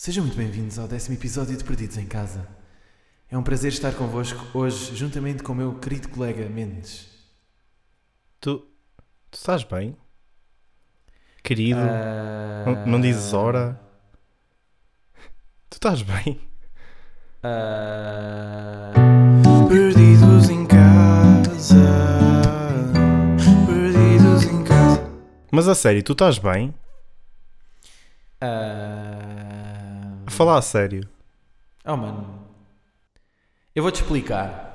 Sejam muito bem-vindos ao décimo episódio de Perdidos em Casa. É um prazer estar convosco hoje, juntamente com o meu querido colega Mendes. Tu, tu estás bem? Querido, Ah, não, não dizes hora? Tu estás bem? ah, Perdidos em casa. Perdidos em casa. Mas a sério, tu estás bem? ah, A falar a sério. Oh, mano. Eu vou-te explicar.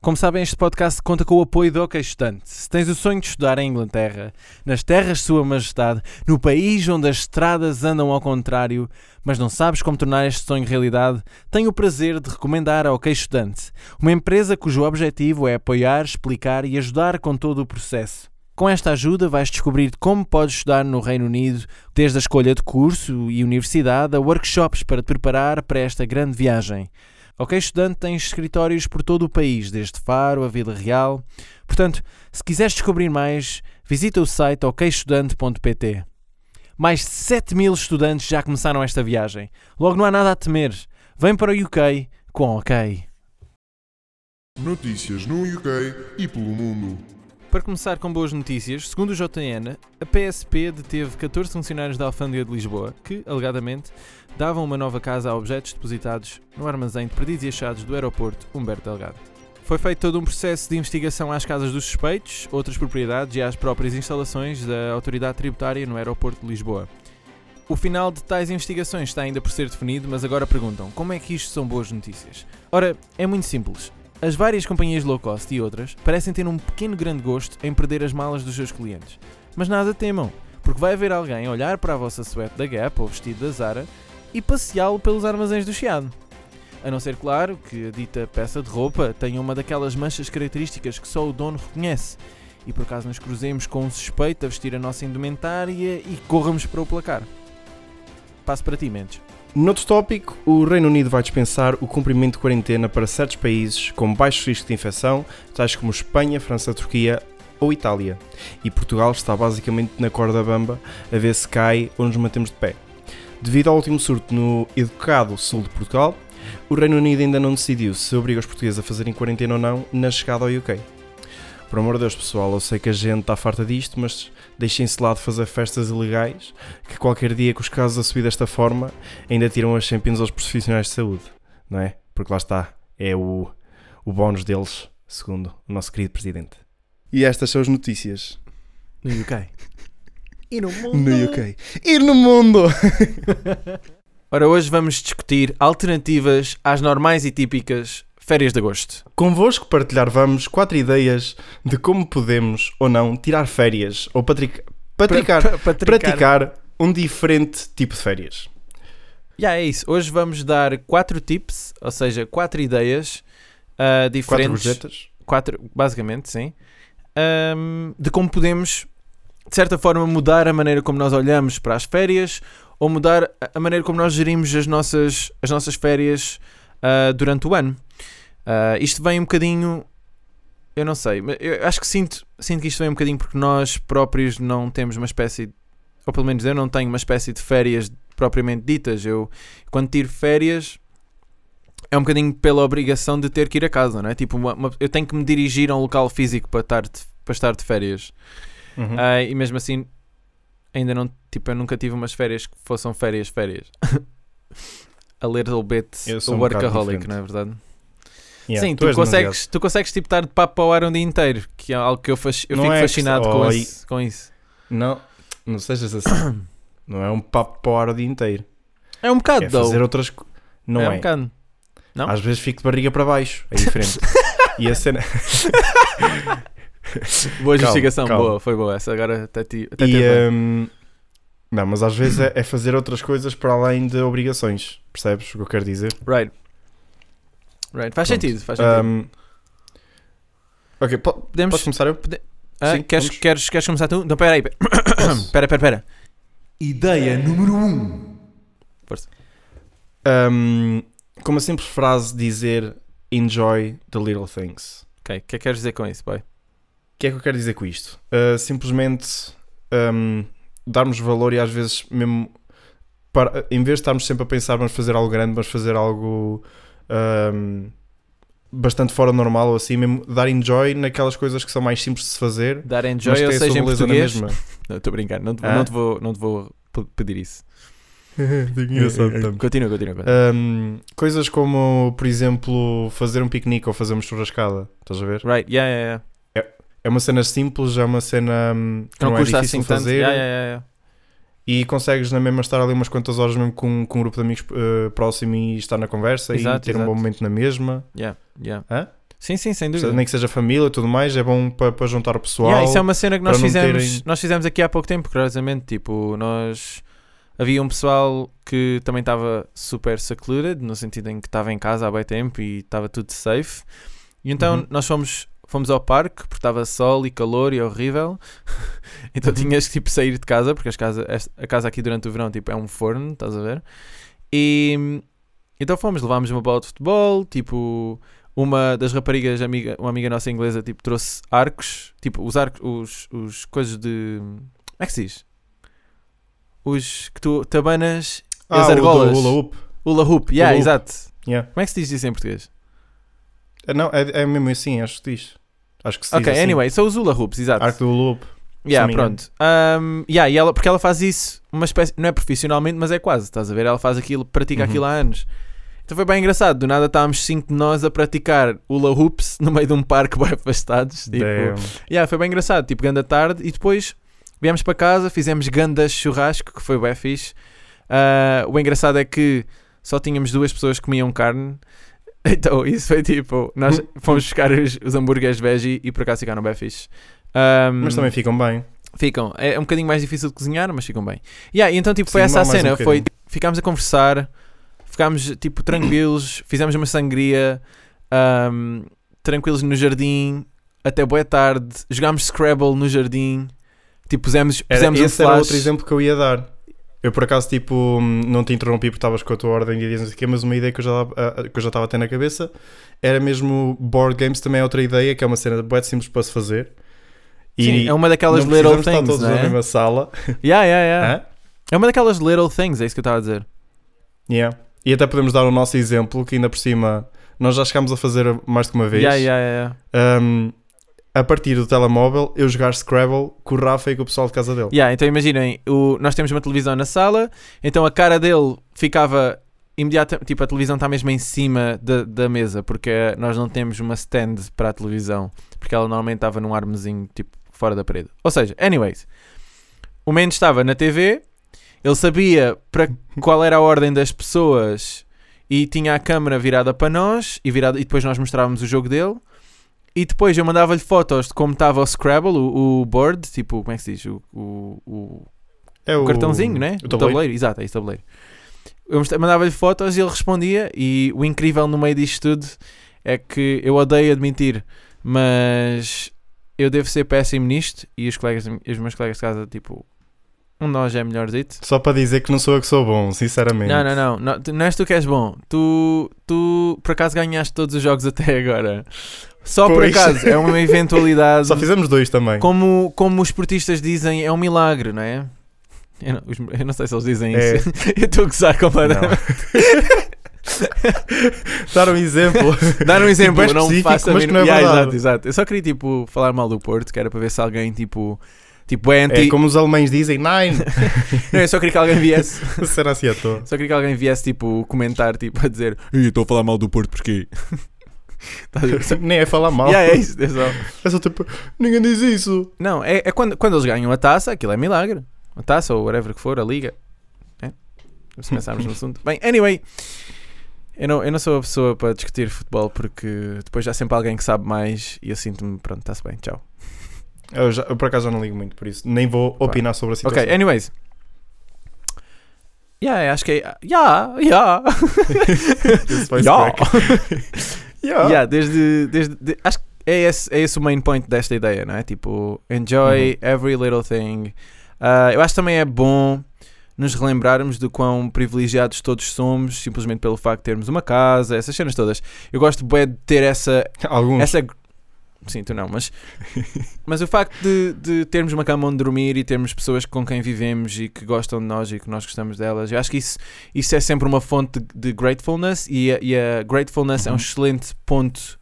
Como sabem, este podcast conta com o apoio do OK Estudante. Se tens o sonho de estudar em Inglaterra, nas terras de Sua Majestade, no país onde as estradas andam ao contrário, mas não sabes como tornar este sonho realidade, tenho o prazer de recomendar a OK Estudante, uma empresa cujo objetivo é apoiar, explicar e ajudar com todo o processo. Com esta ajuda vais descobrir como podes estudar no Reino Unido, desde a escolha de curso e universidade a workshops para te preparar para esta grande viagem. Ok Estudante tem escritórios por todo o país, desde Faro a Vila Real. Portanto, se quiseres descobrir mais, visita o site okestudante.pt. Mais de 7 mil estudantes já começaram esta viagem. Logo não há nada a temer. Vem para o UK com OK. Notícias no UK e pelo mundo. Para começar com boas notícias, segundo o JN, a PSP deteve 14 funcionários da Alfândega de Lisboa que, alegadamente, davam uma nova casa a objetos depositados no armazém de perdidos e achados do aeroporto Humberto Delgado. Foi feito todo um processo de investigação às casas dos suspeitos, outras propriedades e às próprias instalações da autoridade tributária no aeroporto de Lisboa. O final de tais investigações está ainda por ser definido, mas agora perguntam como é que isto são boas notícias? Ora, é muito simples. As várias companhias low cost e outras parecem ter um pequeno grande gosto em perder as malas dos seus clientes. Mas nada temam, porque vai haver alguém olhar para a vossa suéte da Gap ou vestido da Zara e passeá-lo pelos armazéns do Chiado. A não ser, claro, que a dita peça de roupa tenha uma daquelas manchas características que só o dono reconhece e por acaso nos cruzemos com um suspeito a vestir a nossa indumentária e corramos para o placar. Passo para ti, Mendes. Noutro tópico, o Reino Unido vai dispensar o cumprimento de quarentena para certos países com baixo risco de infecção, tais como Espanha, França, Turquia ou Itália. E Portugal está basicamente na corda bamba a ver se cai ou nos mantemos de pé. Devido ao último surto no educado sul de Portugal, o Reino Unido ainda não decidiu se obriga os portugueses a fazerem quarentena ou não na chegada ao UK. Por amor de Deus, pessoal, eu sei que a gente está farta disto, mas deixem-se lá de fazer festas ilegais, que qualquer dia que os casos a subir desta forma ainda tiram as Champions aos profissionais de saúde, não é? Porque lá está, é o, o bónus deles, segundo o nosso querido presidente. E estas são as notícias No UK. e no mundo. no UK. E no mundo! Ora, hoje vamos discutir alternativas às normais e típicas férias de agosto. Convosco partilhar vamos quatro ideias de como podemos ou não tirar férias ou patrica- patricar, Pra- pra- pra- praticar um diferente tipo de férias. Já é isso. Hoje vamos dar quatro tips, ou seja, quatro ideias Quatro diferentes. gorjetas. quatro, basicamente, sim. ahm, de como podemos, de certa forma, mudar a maneira como nós olhamos para as férias ou mudar a- a maneira como nós gerimos as nossas, as nossas férias ah, durante o ano. Ah, isto vem um bocadinho. Eu não sei, mas eu acho que sinto, sinto que isto vem um bocadinho porque nós próprios não temos uma espécie, de- ou pelo menos eu não tenho uma espécie de férias propriamente ditas. Eu, quando tiro férias, é um bocadinho pela obrigação de ter que ir a casa, não é? Tipo, uma- uma- eu tenho que me dirigir a um local físico para estar de, para estar de férias. Uhum. Ah, e mesmo assim, ainda não, tipo, eu nunca tive umas férias que fossem férias, férias. a little bit o um workaholic, não é verdade? Yeah, Sim, tu tu, consegues, tu consegues tipo estar de papo para o ar um dia inteiro, que é algo que eu, fas- eu Não fico é que- fascinado com, oh, isso, com isso. Não, não sejas assim. não é um papo para o ar o dia inteiro. É um bocado, É though. fazer outras Não é é. um bocado. Não? Às vezes fico de barriga para baixo. É diferente. e a cena. Boa Calma, justificação, calma. boa, foi boa essa. Agora até, ti, até E, não, mas às vezes é, é fazer outras coisas para além de obrigações. Percebes o que eu quero dizer? Right. Right. Faz Pronto. sentido, faz sentido. Hum, ok, po- Podemos. posso começar eu? Ah, Sim, queres, vamos. queres, queres começar tu? Não, pera aí. Pera, Posso? pera, pera. pera. Ideia número 1. Um. Hum, com uma simples frase dizer enjoy the little things. Ok, o que é que queres dizer com isso, boy? O que é que eu quero dizer com isto? Uh, simplesmente um, darmos valor e às vezes mesmo para- em vez de estarmos sempre a pensar vamos fazer algo grande, vamos fazer algo ahm, bastante fora do normal ou assim, mesmo dar enjoy naquelas coisas que são mais simples de se fazer. Dar enjoy, ou seja, em português. Não, estou a brincar, não te, Hã? não te vou, não te vou pedir isso. Engraçado também. Continua, continua. continua. Ahm, coisas como, por exemplo, fazer um piquenique ou fazer uma churrascada, estás a ver? Right, yeah, yeah, yeah. É uma cena simples, é uma cena hum, que Não, não, é difícil assim fazer Yeah, yeah, yeah. e consegues na mesma estar ali umas quantas horas mesmo com, com um grupo de amigos eh, próximo e estar na conversa Exato, e ter um exato. bom momento na mesma. Yeah, yeah. Hã? Sim, sim, sem dúvida. Nem que seja família e tudo mais, é bom para para juntar o pessoal. Yeah, isso é uma cena que nós fizemos, terem- nós fizemos aqui há pouco tempo, curiosamente. Tipo, nós. Havia um pessoal que também estava super secluded, no sentido em que estava em casa há bem tempo e estava tudo safe. E então Uhum. nós fomos, fomos ao parque, porque estava sol e calor e horrível. então tinhas que tipo, sair de casa, porque as casa, a casa aqui durante o verão tipo, é um forno, estás a ver? E então fomos, levámos uma bola de futebol, tipo, uma das raparigas, amiga, uma amiga nossa inglesa, tipo, trouxe arcos, tipo, os arcos, os, os coisas de. Como é que se diz? Os que tu tabanas e ah, as o argolas. hula hoop. Hula hoop, yeah, Hula hoop. exato. Yeah. Como é que se diz isso em português? Ah, Não, é, é mesmo assim, acho que diz. Acho que se diz Ok, assim. anyway, são os hula hoops, exato. Arco do hula hoop. Yeah, me pronto. Um, yeah, e ela, porque ela faz isso, uma espécie, não é profissionalmente, mas é quase, estás a ver? Ela faz aquilo, pratica Uhum. aquilo há anos. Então foi bem engraçado. Do nada estávamos cinco de nós a praticar hula hoops no meio de um parque bem afastados. Tipo, Damn. yeah, foi bem engraçado. Tipo, ganda tarde. E depois viemos para casa, fizemos ganda churrasco, que foi bem fixe. Ah, o engraçado é que só tínhamos duas pessoas que comiam carne. Então isso foi tipo, nós Hum. fomos buscar os, os hambúrgueres veggie e por acaso ficaram bem fixe. Um, Mas também ficam bem. Ficam. É um bocadinho mais difícil de cozinhar, mas ficam bem. Yeah, e então, tipo, foi Sim, essa a mais um cena. foi, ficámos a conversar, ficámos, tipo, tranquilos, fizemos uma sangria, ahm, tranquilos no jardim, até boa tarde, jogámos Scrabble no jardim, tipo, pusemos, Era, pusemos um esse era flash. outro exemplo que eu ia dar. Eu por acaso tipo não te interrompi porque estavas com a tua ordem de quê, mas uma ideia que eu já ah, que eu já estava a ter na cabeça era mesmo board games também é outra ideia que é uma cena bué simples para se fazer. Sim, é uma daquelas little precisamos estar things, todos na é? mesma sala. Yeah, yeah, yeah. Hã? É uma daquelas little things, é isso que eu estava a dizer. Yeah. E até podemos dar o nosso exemplo que ainda por cima nós já chegámos a fazer mais de uma vez. Yeah, yeah, yeah. Um, a partir do telemóvel, eu jogar Scrabble com o Rafa e com o pessoal de casa dele. Yeah, então imaginem, o, nós temos uma televisão na sala, então a cara dele ficava imediatamente, tipo a televisão está mesmo em cima da, da mesa, porque nós não temos uma stand para a televisão, porque ela normalmente estava num armezinho tipo fora da parede. Ou seja, anyways, o Mendes estava na TV, ele sabia para qual era a ordem das pessoas e tinha a câmera virada para nós e, virada, e depois nós mostrávamos o jogo dele. E depois eu mandava-lhe fotos de como estava o Scrabble, o, o board, tipo, como é que se diz? O, o, o, É o cartãozinho, né? O tabuleiro. exato, é isso, tabuleiro. Eu mandava-lhe fotos e ele respondia. E o incrível no meio disto tudo é que eu odeio admitir, mas eu devo ser péssimo nisto. E os, colegas, os meus colegas de casa, tipo, um de nós é melhor dito. Só para dizer que não sou eu que sou bom, sinceramente. Não, não, não, não, tu- não és tu que és bom. Tu, tu por acaso ganhaste todos os jogos até agora. Só por Pois. acaso, é uma eventualidade. Só fizemos dois também. Como, como os esportistas dizem, é um milagre, não é? Eu não, os- eu não sei se eles dizem É. isso. eu estou a gozar completamente. Dar um exemplo. Dar um exemplo, bem não específico, faço a mas que não é Yeah, exato, exato. Eu só queria tipo, falar mal do Porto, que era para ver se alguém tipo. Tipo, é anti. É como os alemães dizem, nine. Não, eu só queria que alguém viesse. Será assim à toa? Só queria que alguém viesse tipo comentar, tipo, a dizer "Ih, estou a falar mal do Porto porquê? Nem é falar mal. Yeah, é isso, é só- É só tipo, ninguém diz isso. Não, é, é quando, quando eles ganham a taça, aquilo é milagre. A taça ou whatever que for, a liga. É? Se pensarmos no assunto. Bem, anyway, eu não, eu não sou a pessoa para discutir futebol porque depois há sempre alguém que sabe mais e eu sinto-me, pronto, está-se bem, tchau. Eu, já- eu por acaso já não ligo muito por isso. Nem vou opinar sobre a situação. Ok, anyways. Yeah, acho que é. Yeah, yeah. Yeah. Yeah. Yeah, desde, desde de- acho que é esse, é esse o main point desta ideia, não é? Tipo, enjoy Uhum. every little thing. Ah, eu acho que também é bom nos relembrarmos do quão privilegiados todos somos, simplesmente pelo facto de termos uma casa, essas cenas todas. Eu gosto bué de ter essa. Alguns. essa sim, tu não, mas, mas o facto de, de termos uma cama onde dormir e termos pessoas com quem vivemos e que gostam de nós e que nós gostamos delas, eu acho que isso, isso é sempre uma fonte de, gratefulness e a, e a gratefulness é um Uhum. excelente ponto,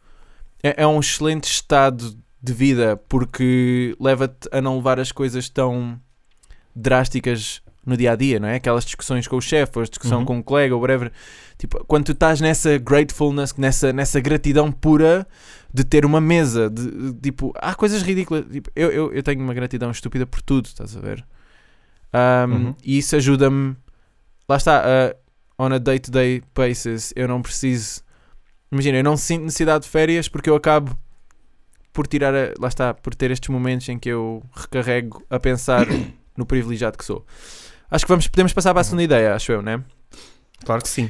é, é um excelente estado de vida porque leva-te a não levar as coisas tão drásticas no dia a dia, não é? Aquelas discussões com o chefe, ou a discussão Uhum. com um colega, ou whatever. Tipo, quando tu estás nessa gratefulness, nessa, nessa gratidão pura de ter uma mesa, de, de, tipo, há coisas ridículas. Tipo, eu, eu, eu tenho uma gratidão estúpida por tudo, estás a ver? Um, Uhum. E isso ajuda-me. Lá está, uh, on a day-to-day basis, eu não preciso. Imagina, eu não sinto necessidade de férias porque eu acabo por tirar, a- lá está, por ter estes momentos em que eu recarrego a pensar no privilegiado que sou. Acho que vamos, podemos passar para a segunda ideia, acho eu, né? Claro que sim.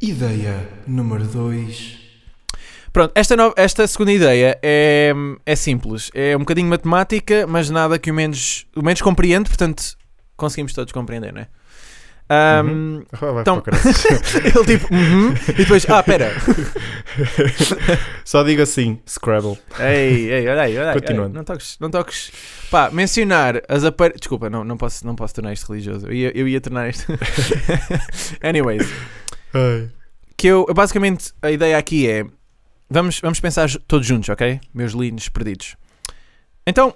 Ideia número 2. Pronto, esta, no- esta segunda ideia é, é simples. É um bocadinho matemática, mas nada que o menos, o menos compreende, portanto conseguimos todos compreender, não é? Uhum. Então- ele tipo, uhum, e depois, ah, pera. Só digo assim, Scrabble. Ei, ei, olha aí, olha aí. Continuando. ei, não toques, não toques. Pá, mencionar as aparelhas. Desculpa, não, não, posso, não posso tornar isto religioso. Eu ia, eu ia tornar isto. Anyways, que eu basicamente a ideia aqui é vamos, vamos pensar todos juntos, ok? Meus lindos perdidos. Então,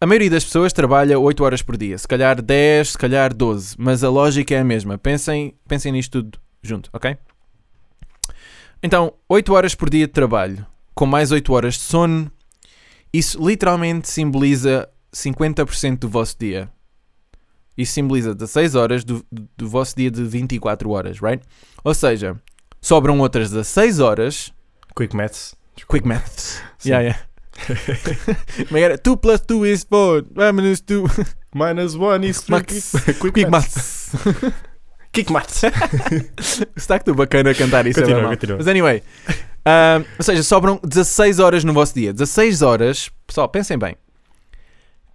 a maioria das pessoas trabalha 8 horas por dia, se calhar 10, se calhar 12, mas a lógica é a mesma. Pensem, pensem nisto tudo junto, ok? Então, 8 horas por dia de trabalho, com mais 8 horas de sono, isso literalmente simboliza 50% do vosso dia. Isso simboliza 16 horas do, do vosso dia de 24 horas, right? Ou seja, sobram outras 16 horas. Quick Maths. Quick maths. Sim. Yeah, yeah. É que era? 2 plus 2 is 4. Minus 2. Minus one is three. Maths. Quick, Quick Maths. Quick Maths. Está que tu bacana a cantar isso. é Continua, mal. continua. Mas anyway. ahm, ou seja, sobram 16 horas no vosso dia. 16 horas. Pessoal, pensem bem.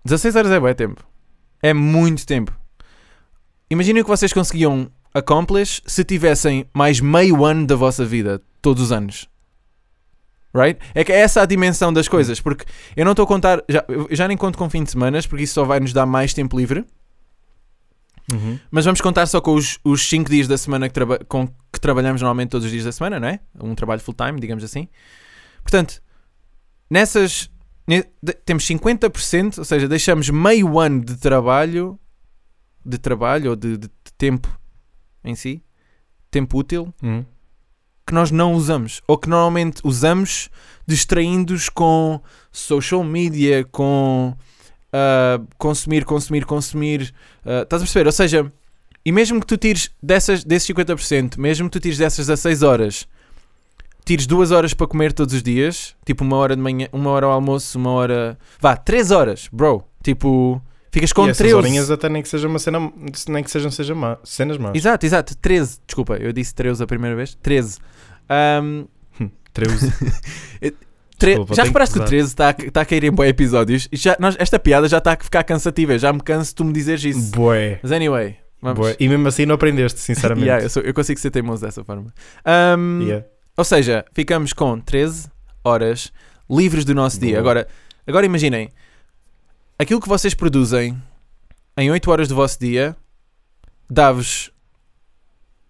16 horas é bom tempo. É muito tempo. Imaginem o que vocês conseguiam accomplish se tivessem mais meio ano da vossa vida, todos os anos. Right? É que é essa a dimensão das coisas, porque eu não estou a contar, já, eu já nem conto com fim de semanas, porque isso só vai nos dar mais tempo livre. Uhum. Mas vamos contar só com os 5 dias da semana que, traba- com que trabalhamos normalmente todos os dias da semana, não é? Um trabalho full-time, digamos assim. Portanto, nessas. ne- de- temos 50%, ou seja, deixamos meio ano de trabalho, de trabalho ou de, de- de tempo em si, tempo útil, Uhum. Que nós não usamos. Ou que normalmente usamos distraindo-os com social media, com ah, consumir, consumir, consumir. ah, estás a perceber? Ou seja, e mesmo que tu tires dessas, desses 50%, mesmo que tu tires dessas 16 horas, tires duas horas para comer todos os dias, tipo uma hora de manhã, uma hora ao almoço, uma hora. Vá, 3 horas, bro. Tipo, ficas com e essas 13. horinhas até nem que seja uma cena, nem que sejam seja má, cenas más. Exato, exato. 13. Desculpa, eu disse 13 a primeira vez. 13. Ahm, 13. Tre- Desculpa, já reparaste que que o usar. 13 está a, tá a cair em bons episódios? Já, nós- esta piada já está a ficar cansativa. Já me canso de tu me dizeres isso. Bué. Mas anyway. Bué. E mesmo assim não aprendeste, sinceramente. Yeah, eu, sou- eu consigo ser teimoso dessa forma. Ahm, Yeah. Ou seja, ficamos com 13 horas livres do nosso dia. Boa. Agora, agora imaginem, aquilo que vocês produzem em 8 horas do vosso dia dá-vos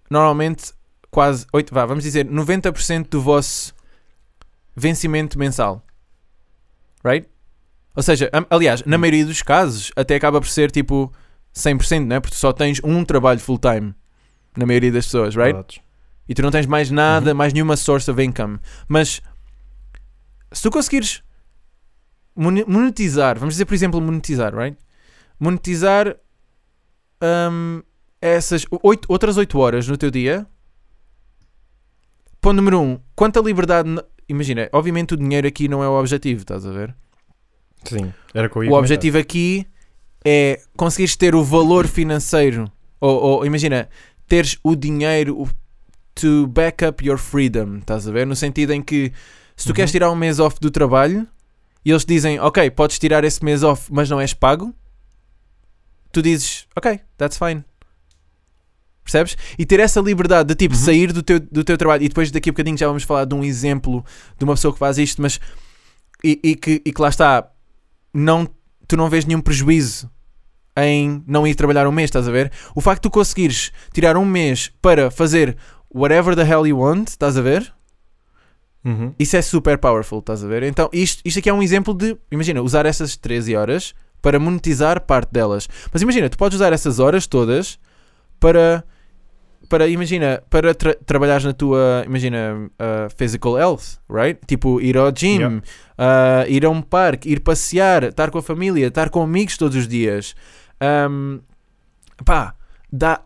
normalmente quase 8, vá, vamos dizer 90% do vosso vencimento mensal. Right? Ou seja, aliás, na maioria dos casos até acaba por ser tipo 100%, né? Porque tu só tens um trabalho full time na maioria das pessoas, right? Verdades. e tu não tens mais nada, Uhum. mais nenhuma source of income. Mas se tu conseguires monetizar, vamos dizer por exemplo monetizar, right? Monetizar hum, essas oito, outras 8 horas no teu dia. Ponto número 1. Um, quanta liberdade. Imagina, obviamente o dinheiro aqui não é o objetivo, estás a ver? Sim, era ia O objetivo aqui é conseguires ter o valor financeiro. Ou, ou, imagina, teres o dinheiro to back up your freedom. Estás a ver? No sentido em que se tu Uhum. queres tirar um mês off do trabalho e eles dizem, ok, podes tirar esse mês off, mas não és pago, tu dizes, ok, that's fine. Percebes? E ter essa liberdade de tipo Uhum. sair do teu, do teu trabalho. E depois daqui a bocadinho já vamos falar de um exemplo de uma pessoa que faz isto, mas e, e que, e que lá está, não, tu não vês nenhum prejuízo em não ir trabalhar um mês, estás a ver? O facto de tu conseguires tirar um mês para fazer whatever the hell you want, estás a ver? Uhum. Isso é super powerful, estás a ver? Então, isto, isto aqui é um exemplo de, imagina, usar essas 13 horas para monetizar parte delas. Mas imagina, tu podes usar essas horas todas para, para imagina, para tra trabalhares na tua, imagina, uh, physical health, right? Tipo, ir ao gym, Yeah. uh, ir a um parque, ir passear, estar com a família, estar com amigos todos os dias. Um, pá, dá,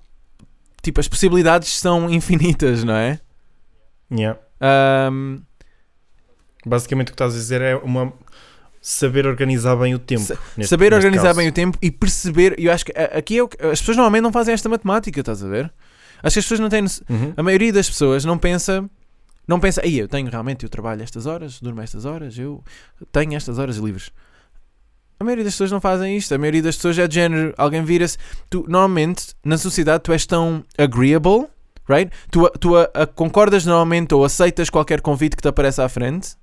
tipo, as possibilidades são infinitas, não é? Yeah. Um, Basicamente o que estás a dizer é uma saber organizar bem o tempo. Sa- neste- saber neste organizar caso. bem o tempo e perceber. Eu acho que aqui é o que- as pessoas normalmente não fazem esta matemática, estás a ver? Acho que as pessoas não têm. Uhum. A maioria das pessoas não pensa. Não pensa, aí eu tenho realmente, eu trabalho estas horas, durmo estas horas, eu tenho estas horas livres. A maioria das pessoas não fazem isto. A maioria das pessoas é de género. Alguém vira-se. Tu, normalmente, na sociedade, tu és tão agreeable, right? Tu, tu a- a- concordas normalmente ou aceitas qualquer convite que te aparece à frente.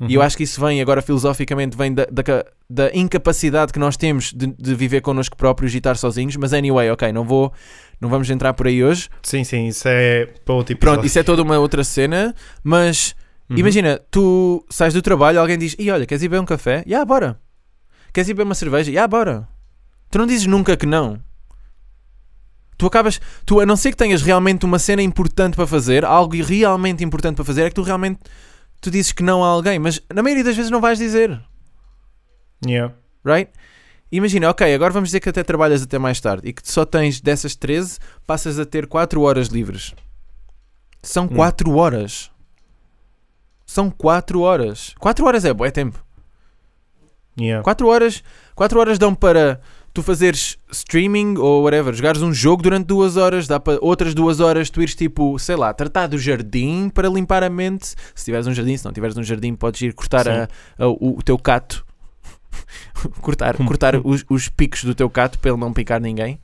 Uhum. E eu acho que isso vem, agora filosoficamente, vem da, da, da incapacidade que nós temos de, de viver connosco próprios e estar sozinhos. Mas anyway, ok, não vou, não vamos entrar por aí hoje. Sim, sim, isso é para outro Pronto, isso é toda uma outra cena. Mas Uhum. imagina, tu sais do trabalho, alguém diz: E olha, queres ir beber um café? Já, bora. Queres ir beber uma cerveja? Já, bora. Tu não dizes nunca que não. Tu acabas, tu a não ser que tenhas realmente uma cena importante para fazer, algo realmente importante para fazer, é que tu realmente tu dizes que não a alguém, mas na maioria das vezes não vais dizer. Yeah. right? Imagina, ok, agora vamos dizer que até trabalhas até mais tarde e que só tens dessas 13, passas a ter 4 horas livres. São 4 horas. São 4 horas. 4 horas é bué tempo. Yeah. 4 horas, 4 horas dão para tu fazeres streaming ou whatever, jogares um jogo durante 2 horas, dá para outras 2 horas tu ires tipo, sei lá, tratar do jardim para limpar a mente. Se tiveres um jardim, se não tiveres um jardim, podes ir cortar a- a- o, o teu cato. cortar cortar os, os picos do teu cato para ele não picar ninguém.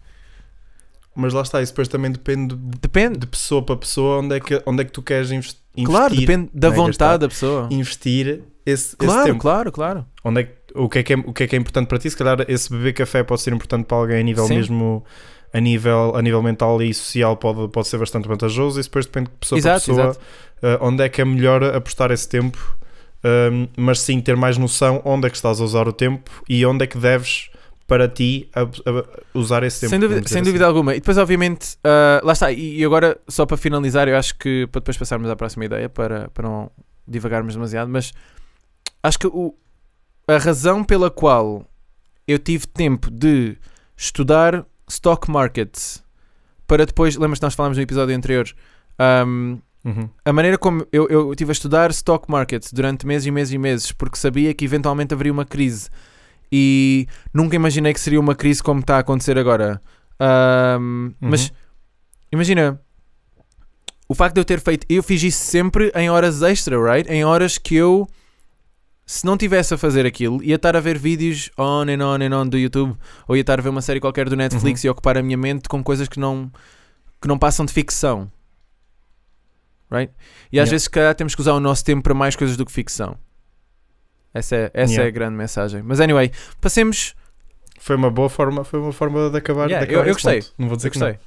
Mas lá está, isso depois também depende de Depende. pessoa para pessoa onde é que, onde é que tu queres invest- investir. Claro, depende da né, vontade da pessoa. Investir esse, esse Claro, tempo. claro, claro. Onde é que, o, que é que é, o que é que é importante para ti? Se calhar esse beber café pode ser importante para alguém a nível Sim. mesmo a nível, a nível mental e social pode, pode ser bastante vantajoso. Isso depois depende de pessoa Exato, para pessoa. eh, onde é que é melhor apostar esse tempo, ehm, mas sim ter mais noção onde é que estás a usar o tempo e onde é que deves para ti a- a- usar esse tempo. Sem dúvida, sem assim. dúvida alguma. E depois, obviamente, ah, lá está. E, e agora, só para finalizar, eu acho que para depois passarmos à próxima ideia, para, para não divagarmos demasiado, mas acho que o, a razão pela qual eu tive tempo de estudar stock markets para depois, lembras que nós falámos no episódio anterior, ahm, Uhum. a maneira como eu, eu estive a estudar stock markets durante meses e meses e meses, porque sabia que eventualmente haveria uma crise e nunca imaginei que seria uma crise como está a acontecer agora. Mas Uhum. imagina o facto de eu ter feito, eu fiz isso sempre em horas extra, right? Em horas que eu, se não tivesse a fazer aquilo, ia estar a ver vídeos on and on and on do YouTube ou ia estar a ver uma série qualquer do Netflix e ocupar a minha mente com coisas que não, que não passam de ficção. Right? E às Yeah. vezes, se calhar, temos que usar o nosso tempo para mais coisas do que ficção. Essa é, essa é Yeah. a grande mensagem. Mas, anyway, passemos. Foi uma boa forma, foi uma forma de acabar. Yeah, de acabar eu- eu gostei. ponto. Não vou dizer Eu que gostei.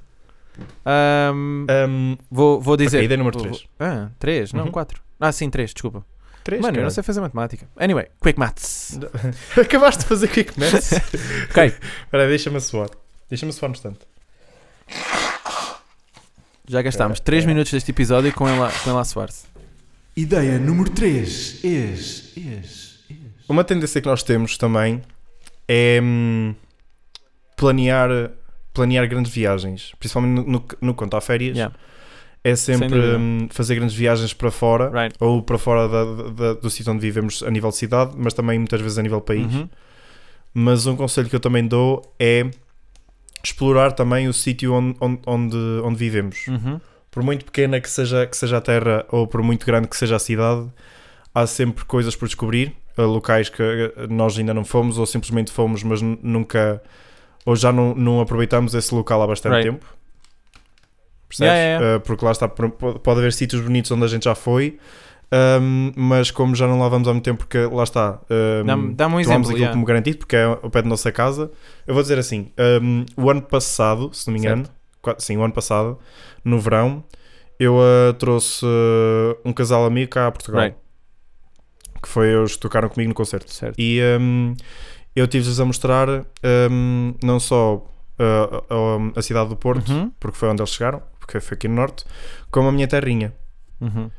Ahm, Ahm, vou, vou dizer. ok, ideia número vou- 3. Ah, 3, não Uhum. 4. Ah, sim, 3, desculpa. 3, Mano, eu não sei fazer matemática. Anyway, quick maths. Acabaste de fazer quick maths. Ok. Espera deixa-me suar. Deixa-me suar no instante. Já gastámos É, 3 é. minutos deste episódio com ela, com ela a suar-se. Ideia número 3. És, és, és. Uma tendência que nós temos também é hum, planear, planear grandes viagens, principalmente no, no, no quanto a férias. Yeah. É Sem sempre hum, fazer grandes viagens para fora Right. ou para fora da- da- do sítio onde vivemos a nível de cidade, mas também muitas vezes a nível país. Uhum. Mas um conselho que eu também dou é explorar também o sítio onde, onde, onde, vivemos. Uhum. Por muito pequena que seja, que seja a terra ou por muito grande que seja a cidade, há sempre coisas por descobrir, eh, locais que eh, nós ainda não fomos ou simplesmente fomos, mas nunca ou já não, não aproveitamos esse local há bastante Right. tempo. Percebes? Yeah, yeah, Eh, porque lá está, pode haver sítios bonitos onde a gente já foi, Ahm, mas como já não lá vamos há muito tempo, porque lá está, ahm, Dá-me dá-me um tomamos exemplo. aquilo yeah. como garantido, porque é ao pé da nossa casa. Eu vou dizer assim: ahm, o ano passado, se não me engano, qua- sim, o ano passado, no verão, eu ah, trouxe ah, um casal amigo cá a Portugal. Right. Que foi eles que tocaram comigo no concerto. Certo. E eu tive-lhes a mostrar não só uh, a, a cidade do Porto, Uhum, porque foi onde eles chegaram, porque foi aqui no Norte, como a minha terrinha. uhum.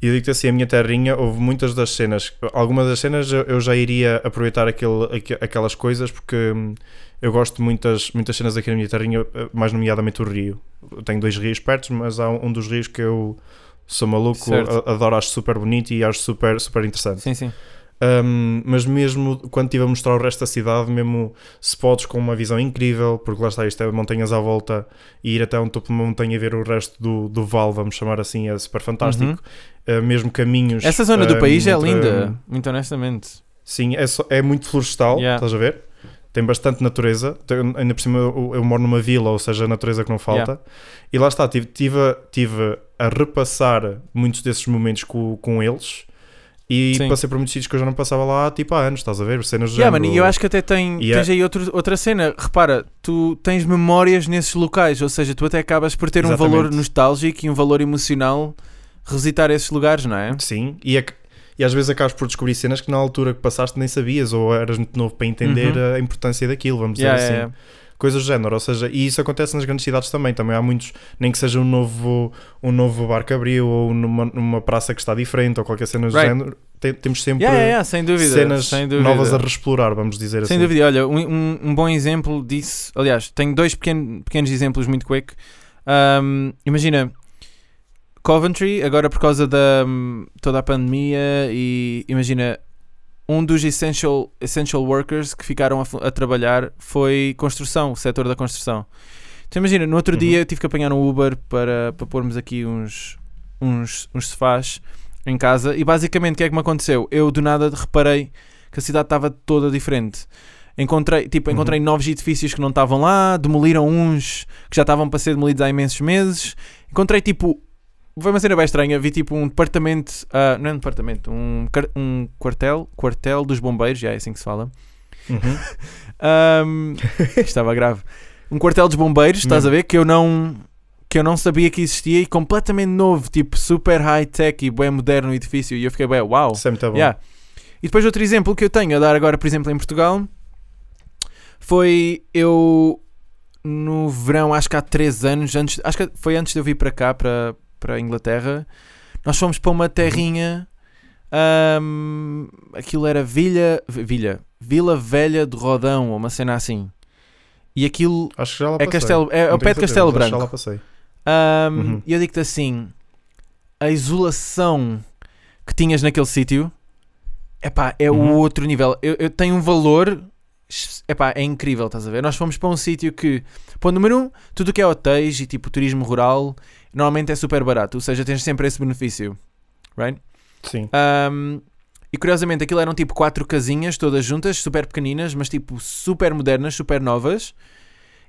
E eu digo-te assim, a minha terrinha, houve muitas das cenas, algumas das cenas eu, já iria aproveitar aquele, aque- aquelas coisas, porque hum, eu gosto de muitas, muitas cenas aqui na minha terrinha, eh, mais nomeadamente o rio. Eu tenho dois rios perto, mas há um dos rios que eu sou maluco, Certo. adoro, acho super bonito e acho super, super interessante. Sim, sim. Um, mas mesmo quando estive a mostrar o resto da cidade, mesmo spots com uma visão incrível, porque lá está, isto é montanhas à volta, e ir até um topo de uma montanha e ver o resto do, do vale, vamos chamar assim, é super fantástico. Uh, mesmo caminhos. Uhum. Essa zona do uh, país é entre- linda, muito honestamente. Sim, é, só- é muito florestal, Yeah. estás a ver? Tem bastante natureza, tem- ainda por cima eu, eu moro numa vila, ou seja, a natureza que não falta. E lá está, tive, tive, a- tive a repassar muitos desses momentos com, com eles. E Sim. passei por muitos sítios que eu já não passava lá tipo, há anos, estás a ver? Cenas do Yeah, género. e eu acho que até tem, Yeah. tens aí outro, outra cena. Repara, tu tens memórias nesses locais, ou seja, tu até acabas por ter um Exatamente. valor nostálgico e um valor emocional revisitar esses lugares, não é? Sim, e, é e às vezes acabas por descobrir cenas que na altura que passaste nem sabias, ou eras muito novo para entender Uhum. a importância daquilo, vamos Yeah, dizer assim. Coisas do género, ou seja, e isso acontece nas grandes cidades também. Também há muitos, nem que seja um novo, um novo bar que abriu, ou numa, numa praça que está diferente, ou qualquer cena do Right. género. Tem- temos sempre yeah, yeah, sem dúvida. cenas sem dúvida. novas a reexplorar, vamos dizer Sem assim. dúvida, olha, um, um, um bom exemplo disso. Aliás, tenho dois pequeno- pequenos exemplos muito quick. Um, imagina, Coventry, agora por causa da hum, toda a pandemia, e imagina, um dos essential, essential workers que ficaram a, a trabalhar foi construção, o setor da construção. Então imagina, no outro Uhum. dia eu tive que apanhar um Uber para, para pormos aqui uns, uns, uns sofás em casa e basicamente o que é que me aconteceu? Eu do nada reparei que a cidade estava toda diferente. Encontrei, tipo, Uhum. encontrei novos edifícios que não estavam lá, demoliram uns que já estavam para ser demolidos há imensos meses. Encontrei tipo. Foi uma cena bem estranha. Vi tipo um departamento. ah, não é um departamento, um, um quartel. Quartel dos bombeiros, já é assim que se fala. Uhum. Ahm, estava grave. Um quartel dos bombeiros, estás a ver? Que eu não. Que eu não sabia que existia e completamente novo, tipo super high-tech e bem moderno o edifício. E eu fiquei bem, uau. Isso é muito bom. Yeah. E depois outro exemplo que eu tenho a dar agora, por exemplo, em Portugal, foi eu no verão, acho que há 3 anos, antes, acho que foi antes de eu vir para cá, para, para a Inglaterra, nós fomos para uma terrinha, ahm, aquilo era Vilha, Vilha, Vila Velha de Rodão, ou uma cena assim. E aquilo Acho que já lá é. Castelo, é ao pé de Castelo que Já lá Branco. passei. Ahm, Uhum. E eu digo-te assim: a isolação que tinhas naquele sítio epá, é o Uhum. outro nível. Eu, eu tenho um valor, epá, é incrível, estás a ver? Nós fomos para um sítio que, ponto número um, tudo o que é hotéis e tipo turismo rural normalmente é super barato, ou seja, tens sempre esse benefício, right? Sim. Ahm, e curiosamente aquilo eram tipo quatro casinhas todas juntas, super pequeninas, mas tipo super modernas, super novas.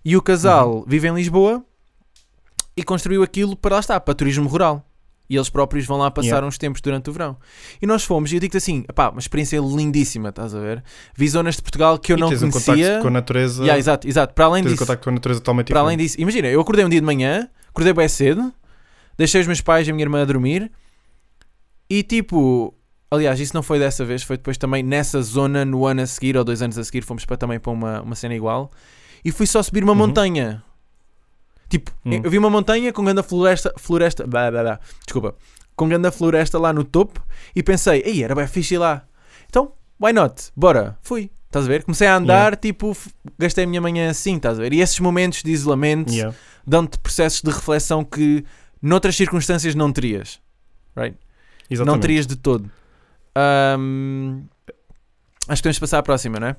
E o casal vive em Lisboa e construiu aquilo para lá está, para turismo rural. E eles próprios vão lá passar Yeah. uns tempos durante o verão. E nós fomos, e eu digo-te assim, pá, uma experiência lindíssima, estás a ver? Vi zonas de Portugal que eu E não tens um conhecia. contacto com a natureza. Yeah, exato, exato. Para além tens um disso, contacto com a natureza totalmente para além disso, imagina, eu acordei um dia de manhã, acordei bem cedo, deixei os meus pais e a minha irmã a dormir e tipo, aliás, isso não foi dessa vez, foi depois também nessa zona no ano a seguir ou dois anos a seguir, fomos para, também para uma, uma cena igual e fui só subir uma Uhum. montanha. Tipo, Hum. eu vi uma montanha com grande floresta, floresta, blá, blá, blá, desculpa, com grande floresta lá no topo e pensei, ei, era bem fixe ir lá. Então, why not? Bora, fui. Estás a ver? Comecei a andar, tipo, f- gastei a minha manhã assim, estás a ver? E esses momentos de isolamento Yeah. dão-te processos de reflexão que noutras circunstâncias não terias. Right? Não Exatamente. terias de todo. Ahm, acho que temos de passar à próxima, não é?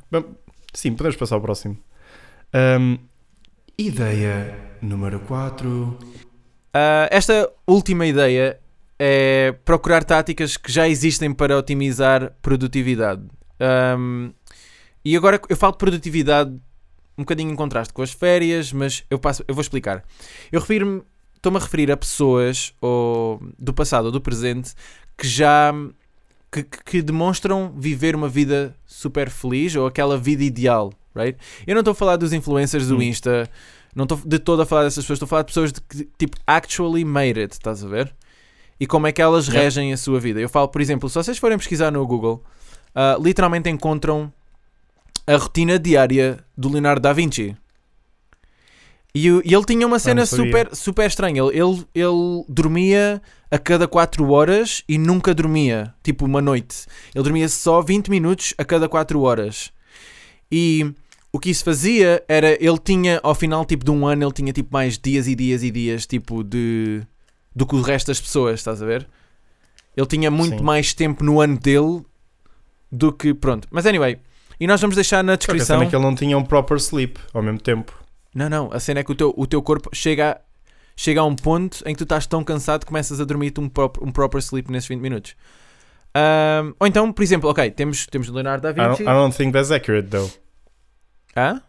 Sim, podemos passar ao próximo. Ahm, Ideia número 4. Ah, esta última ideia é procurar táticas que já existem para otimizar produtividade. Ahm, e agora eu falo de produtividade um bocadinho em contraste com as férias, mas eu, passo, eu vou explicar. Eu refiro-me, estou-me a referir a pessoas ou, do passado ou do presente que já que, que- que demonstram viver uma vida super feliz ou aquela vida ideal, right? Eu não estou a falar dos influencers do Hum. Insta, não estou de todo a falar dessas pessoas, estou a falar de pessoas de que tipo actually made it, estás a ver? E como é que elas Yeah. regem a sua vida. Eu falo, por exemplo, se vocês forem pesquisar no Google, ah, literalmente encontram a rotina diária do Leonardo da Vinci. E, e ele tinha uma cena não sabia. super, super estranha. Ele, ele, ele dormia a cada 4 horas e nunca dormia, tipo uma noite. Ele dormia só 20 minutos a cada 4 horas. E o que isso fazia era, ele tinha, ao final tipo de um ano, ele tinha tipo mais dias e dias e dias, tipo de... do que o resto das pessoas, estás a ver? Ele tinha muito Sim. mais tempo no ano dele do que, pronto. Mas anyway, e nós vamos deixar na que a descrição... cena é que ele não tinha um proper sleep ao mesmo tempo. Não, não, a cena é que o teu, o teu corpo chega a, chega a um ponto em que tu estás tão cansado que começas a dormir um, prop, um proper sleep nesses 20 minutos. Ahm, ou então, por exemplo, ok, temos, temos o Leonardo da I don't, Vinci. I don't think that's accurate though. Hã?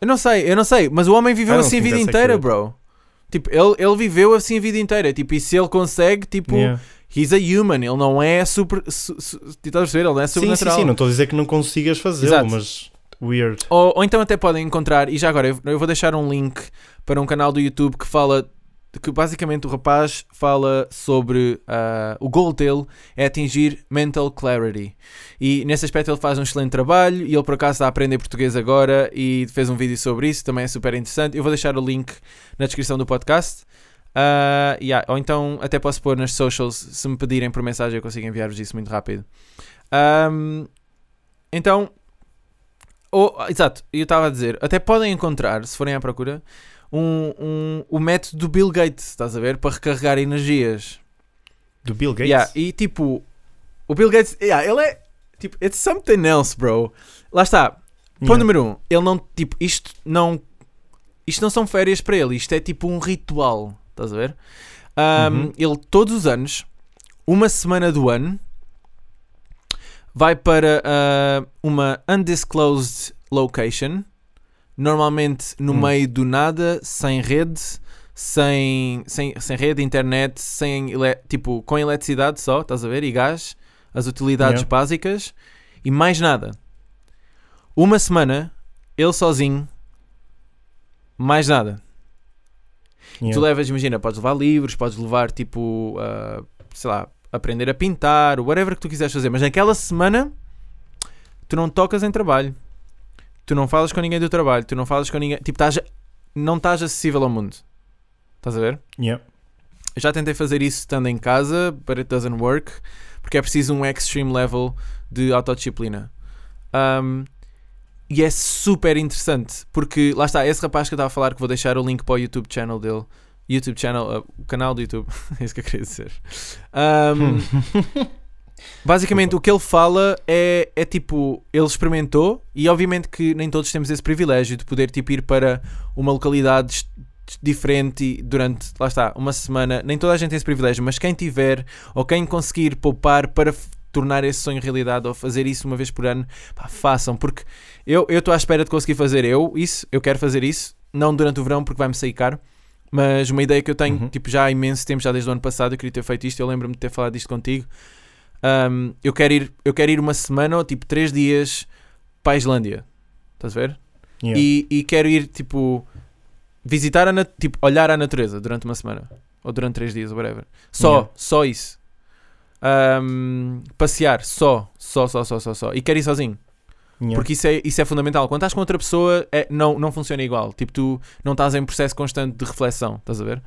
Eu não sei, eu não sei, mas o homem viveu don't assim a vida inteira, accurate. bro. Tipo, ele, ele viveu assim a vida inteira. Tipo, e se ele consegue, tipo, Yeah. he's a human, ele não é super. Su, su, estás a perceber? Ele não é Sim, sim, sobrenatural. sim. Não estou a dizer que não consigas fazê-lo, mas weird. Ou, ou então até podem encontrar, e já agora eu, eu vou deixar um link para um canal do YouTube que fala que basicamente o rapaz fala sobre ah, o goal dele é atingir mental clarity. E nesse aspecto ele faz um excelente trabalho e ele por acaso está a aprender português agora e fez um vídeo sobre isso, também é super interessante. Eu vou deixar o link na descrição do podcast. Ah, yeah, ou então até posso pôr nas socials se me pedirem por mensagem eu consigo enviar-vos isso muito rápido. Ahm, então ou, exato, eu estava a dizer, até podem encontrar, se forem à procura, um, um, o método do Bill Gates, estás a ver? Para recarregar energias. Do Bill Gates? Yeah, e tipo, o Bill Gates, yeah, ele é tipo, it's something else, bro. Lá está, ponto Yeah. número um, ele não, tipo, isto não, isto não são férias para ele, isto é tipo um ritual, estás a ver? Um, Uhum. Ele todos os anos, uma semana do ano, vai para ah, uma undisclosed location, normalmente no Hum. meio do nada, sem rede, sem, sem, sem rede, internet, sem tipo, com eletricidade só, estás a ver? E gás, as utilidades Yeah. básicas e mais nada. Uma semana, ele sozinho, mais nada. Tu Yeah. levas, imagina, podes levar livros, podes levar tipo, ah, sei lá, aprender a pintar, whatever que tu quiseres fazer, mas naquela semana tu não tocas em trabalho, tu não falas com ninguém do trabalho, tu não falas com ninguém, tipo, estás não estás acessível ao mundo. Estás a ver? Yeah. Eu já tentei fazer isso estando em casa, but it doesn't work, porque é preciso um extreme level de autodisciplina. Um, e é super interessante, porque lá está, esse rapaz que eu estava a falar, que vou deixar o link para o YouTube channel dele, YouTube channel, uh, o canal do YouTube, é isso que eu queria dizer. Um, basicamente, o que ele fala é, é tipo, ele experimentou, e obviamente que nem todos temos esse privilégio de poder tipo, ir para uma localidade diferente durante, lá está, uma semana. Nem toda a gente tem esse privilégio, mas quem tiver ou quem conseguir poupar para tornar esse sonho realidade ou fazer isso uma vez por ano, pá, façam, porque eu eu estou à espera de conseguir fazer eu isso, eu quero fazer isso, não durante o verão porque vai-me sair caro. Mas uma ideia que eu tenho, Uhum. tipo, já há imenso tempo, já desde o ano passado, eu queria ter feito isto. Eu lembro-me de ter falado disto contigo. Um, eu, quero ir, eu quero ir uma semana ou tipo três dias para a Islândia. Estás a ver? Yeah. E, e quero ir, tipo, visitar a tipo, olhar a natureza durante uma semana. Ou durante três dias, whatever. Só, Yeah. só isso. Ahm, passear, só, só, só, só, só, só. E quero ir sozinho. Yeah. Porque isso é, isso é fundamental. Quando estás com outra pessoa, é, não, não funciona igual. Tipo, tu não estás em processo constante de reflexão. Estás a ver?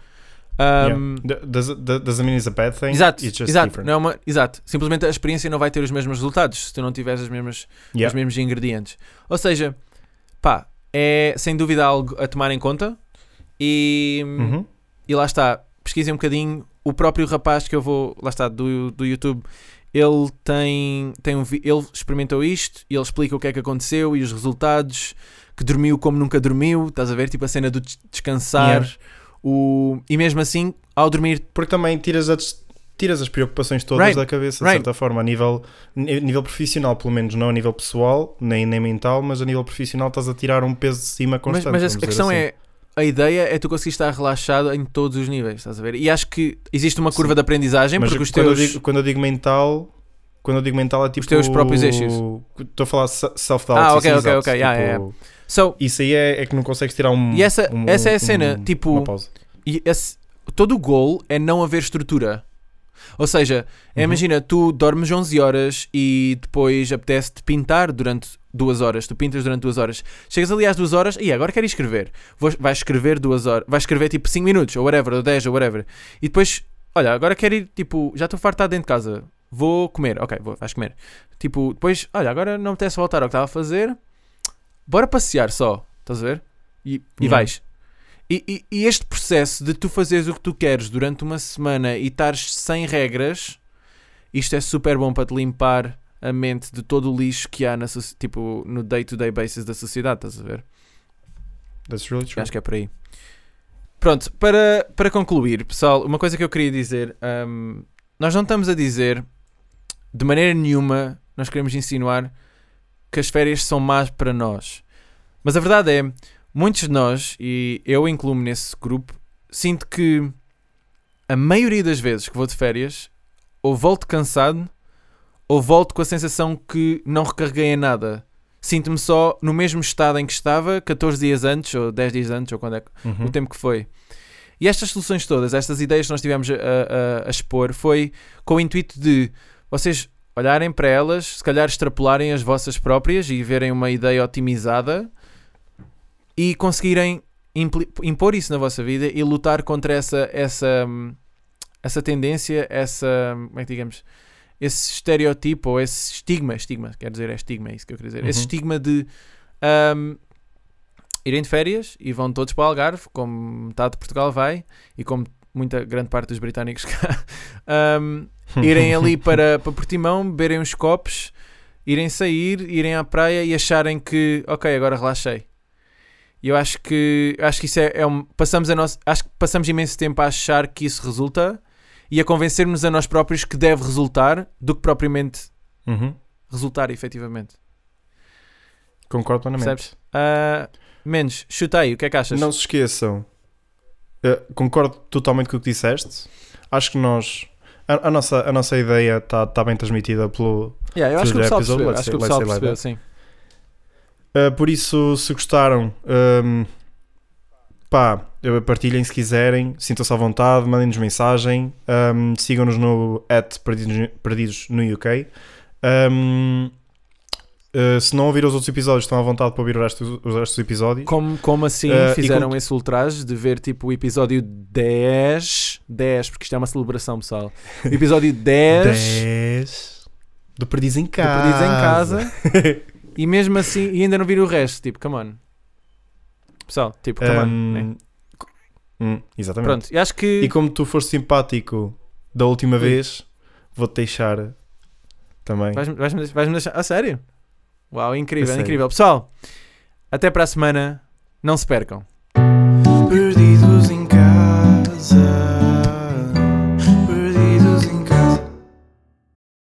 Yeah. Does, doesn't mean it's a bad thing. Exato, It's just exato, different. não é uma, exato. Simplesmente a experiência não vai ter os mesmos resultados se tu não tiveres as mesmas, os Yeah. mesmos ingredientes. Ou seja, pá, é sem dúvida algo a tomar em conta e, Uhum. e lá está, pesquisem um bocadinho. O próprio rapaz que eu vou, lá está, do, do YouTube, ele tem, tem um, ele experimentou isto e ele explica o que é que aconteceu e os resultados, que dormiu como nunca dormiu, estás a ver? Tipo a cena do des- descansar. Yeah. O, e mesmo assim, ao dormir Porque também tiras as, tiras as preocupações todas Right, da cabeça, de right. certa forma, a nível, a nível profissional, pelo menos, não a nível pessoal, nem, nem mental, mas a nível profissional estás a tirar um peso de cima Mas, constante. mas a, vamos a dizer questão assim. é, a ideia é tu conseguir estar relaxado em todos os níveis, estás a ver? E acho que existe uma curva Sim. de aprendizagem Mas porque os quando, teus. eu digo, quando eu digo mental, quando eu digo mental é tipo. teus próprios issues. Estou a falar se- self-doubt. Ah, ok, ok, exato, ok, yeah, tipo, yeah, So, Isso aí é, é que não consegues tirar um. E essa- um- essa é a um- cena, tipo- pausa. e esse- todo o goal é não haver estrutura. Ou seja, Uhum. imagina, tu dormes 11 horas e depois apetece-te pintar durante duas horas. Tu pintas durante duas horas. Chegas ali às duas horas e agora quero ir escrever. Vou, vais escrever duas horas. Vais escrever tipo 5 minutos, ou whatever, ou 10, ou whatever. E depois, olha, agora quero ir, tipo, já estou estar dentro de casa. Vou comer. Ok, vou, vais comer. Tipo, depois, olha, agora não me apetece voltar ao que estava a fazer. Bora passear só. Estás a ver? E, e Yeah. vais. E, e- e este processo de tu fazeres o que tu queres durante uma semana e estares sem regras, isto é super bom para te limpar a mente de todo o lixo que há na, tipo, no day-to-day basis da sociedade, estás a ver? That's really true. Acho que é por aí. Pronto, para, para concluir, pessoal, uma coisa que eu queria dizer: hum, nós não estamos a dizer de maneira nenhuma, nós queremos insinuar que as férias são más para nós. Mas a verdade é, muitos de nós, e eu incluo-me nesse grupo, sinto que a maioria das vezes que vou de férias, ou volto cansado, ou volto com a sensação que não recarreguei em nada. Sinto-me só no mesmo estado em que estava 14 dias antes, ou 10 dias antes, ou quando é que Uhum. o tempo que foi. E estas soluções todas, estas ideias que nós tivemos a, a- a expor, foi com o intuito de vocês olharem para elas, se calhar extrapolarem as vossas próprias e verem uma ideia otimizada e conseguirem impor isso na vossa vida e lutar contra essa, essa, essa tendência, essa, como é que digamos, esse estereotipo ou esse estigma, estigma, quer dizer, é estigma, é isso que eu queria dizer, esse Uhum. estigma de hum, irem de férias e vão todos para o Algarve, como metade de Portugal vai e como muita grande parte dos britânicos cá, hum, irem ali para, para Portimão, beberem uns copos, irem sair, irem à praia e acharem que, ok, agora relaxei. E eu acho que acho que isso é, é um, passamos a nosso, acho que passamos imenso tempo a achar que isso resulta e a convencer-nos a nós próprios que deve resultar do que propriamente Uhum. resultar efetivamente. Concordo plenamente. Percebes? Ah, menos, chuta aí, o que é que achas? Não se esqueçam. Eh, concordo totalmente com o que disseste. Acho que nós. A, a nossa, a nossa ideia está tá bem transmitida pelo. Yeah, eu acho que o pessoal percebeu, acho que o say- pessoal say percebeu, sim. Uh, por isso, se gostaram, um, pá, uh, partilhem se quiserem, sintam-se à vontade, mandem-nos mensagem, um, sigam-nos no at perdidos, perdidos no UK. Um, uh, se não ouviram os outros episódios, estão à vontade para ouvir os restos, os restos episódios. Como, como assim e fizeram esse ultraje de ver tipo o episódio 10, 10, porque isto é uma celebração, pessoal. O episódio 10, 10 do Perdidos em do Casa. Perdidos em Casa e mesmo assim, e ainda não viram o resto, tipo, come on. Pessoal, tipo, come on. Um, né? hum, exatamente. Pronto, e acho que E como tu foste simpático da última vez, vou-te deixar também. vais-me vais -me, vais -me deixar. A sério? Uau, incrível, incrível. Pessoal, até para a semana. Não se percam.